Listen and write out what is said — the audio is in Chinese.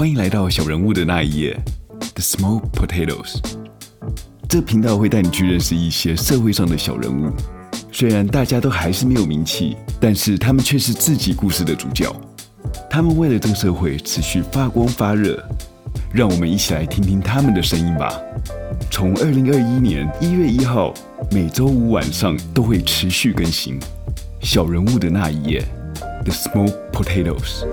欢迎来到小人物的那一页，The Small Potatoes。这频道会带你去认识一些社会上的小人物，虽然大家都还是没有名气，但是他们却是自己故事的主角。他们为了这个社会持续发光发热，让我们一起来听听他们的声音吧。从二零二一年一月一号，每周五晚上都会持续更新《小人物的那一页》，The Small Potatoes。